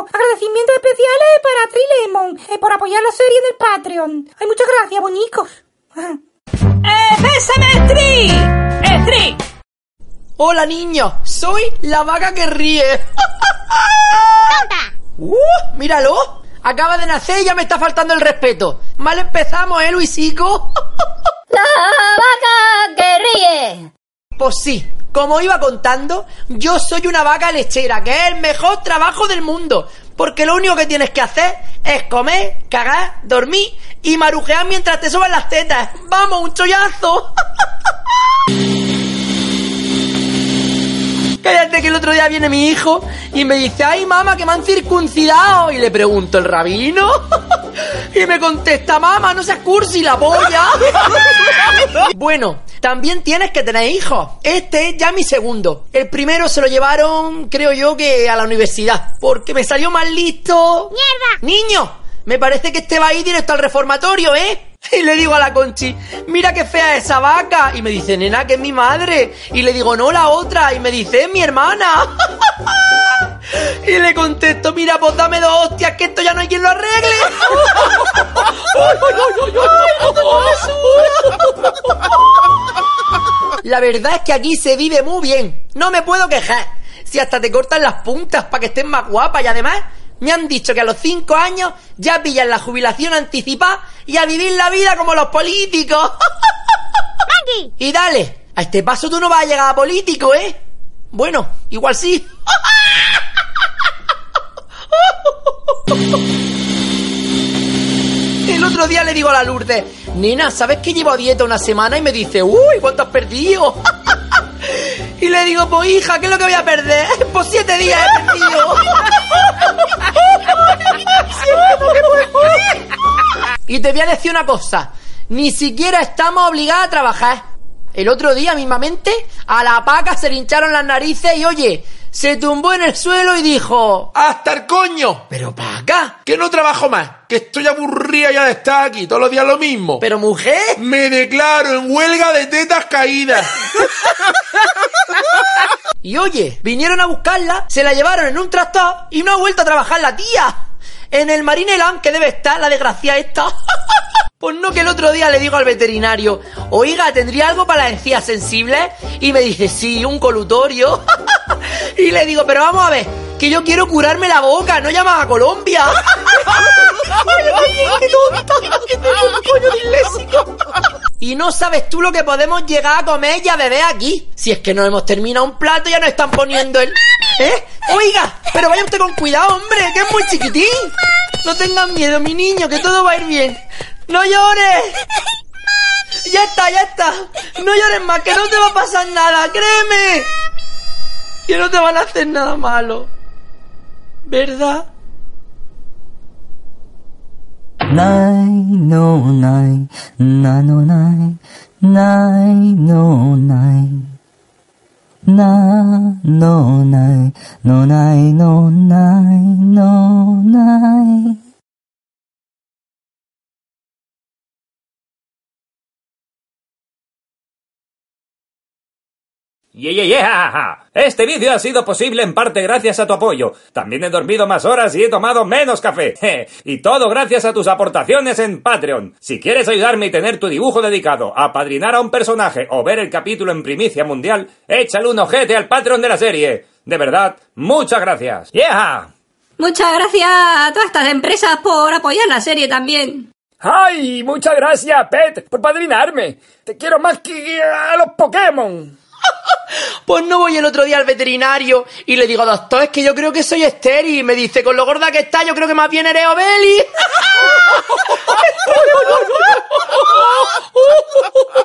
Agradecimientos especiales para Trilemon eh, por apoyar la serie en el Patreon. Ay, muchas gracias, bonicos. ¡Eh, bésame, Tri! ¡Eh, Tri! Hola niños, soy la vaca que ríe. ¡Uh! ¡Míralo! Acaba de nacer y ya me está faltando el respeto. Mal empezamos, ¿eh, Luisico? ¡La vaca que ríe! Pues sí, como iba contando, yo soy una vaca lechera, que es el mejor trabajo del mundo. Porque lo único que tienes que hacer es comer, cagar, dormir y marujear mientras te suban las tetas. ¡Vamos, un chollazo! Cállate que el otro día viene mi hijo y me dice, ay mamá, que me han circuncidado. Y le pregunto, ¿el rabino? y me contesta, mamá, no seas cursi la polla. bueno, también tienes que tener hijos. Este es ya mi segundo. El primero se lo llevaron, creo yo, que a la universidad. Porque me salió más listo. ¡Mierda! Niño, me parece que este va a ir directo al reformatorio, ¿eh? Y le digo a la Conchi, mira qué fea esa vaca. Y me dice, nena, que es mi madre. Y le digo, no, la otra. Y me dice, es mi hermana. y le contesto, mira, pues dame dos hostias, que esto ya no hay quien lo arregle. La verdad es que aquí se vive muy bien. No me puedo quejar. Si hasta te cortan las puntas para que estés más guapa y además me han dicho que a los 5 años ya pillan la jubilación anticipada y a vivir la vida como los políticos. y dale, a este paso tú no vas a llegar a político, ¿eh? Bueno, igual sí. El otro día le digo a la Lourdes, nena, ¿sabes que llevo a dieta una semana? Y me dice, uy, ¿cuánto has perdido? y le digo, pues hija, ¿qué es lo que voy a perder? Pues siete días he perdido. y te voy a decir una cosa, ni siquiera estamos obligados a trabajar. El otro día mismamente a la paca se le hincharon las narices y oye, se tumbó en el suelo y dijo... ¡Hasta el coño! Pero paca, Que no trabajo más, que estoy aburrida ya de estar aquí, todos los días lo mismo. pero mujer... Me declaro en huelga de tetas caídas. Y oye, vinieron a buscarla, se la llevaron en un tractor y no ha vuelto a trabajar la tía. En el Marineland, que debe estar la desgracia esta. Pues no que el otro día le digo al veterinario, oiga, ¿tendría algo para las encías sensibles? Y me dice, sí, un colutorio. Y le digo, pero vamos a ver, que yo quiero curarme la boca, no llamas a Colombia. Ay, oye, qué tonta, que tengo un coño disléxico. Y no sabes tú lo que podemos llegar a comer y a beber aquí. Si es que no hemos terminado un plato, ya nos están poniendo el... ¿Eh? Oiga, pero vaya usted con cuidado, hombre, que es muy chiquitín. No tengan miedo, mi niño, que todo va a ir bien. ¡No llores! Ya está, ya está. No llores más, que no te va a pasar nada, créeme. Que no te van a hacer nada malo. ¿Verdad? Nine no nine, nine no nine, nine no nine. Na no nine, no nine no nine, no nine. Yeah, yeah, yeah. Este vídeo ha sido posible en parte gracias a tu apoyo. También he dormido más horas y he tomado menos café. y todo gracias a tus aportaciones en Patreon. Si quieres ayudarme y tener tu dibujo dedicado a padrinar a un personaje o ver el capítulo en primicia mundial, échale un ojete al Patreon de la serie. De verdad, muchas gracias. ¡Yeah! Muchas gracias a todas estas empresas por apoyar la serie también. ¡Ay! Muchas gracias, Pet, por padrinarme. Te quiero más que a los Pokémon. Pues no voy el otro día al veterinario y le digo, doctor, es que yo creo que soy estéril. Y me dice, con lo gorda que está, yo creo que más bien eres Obeli.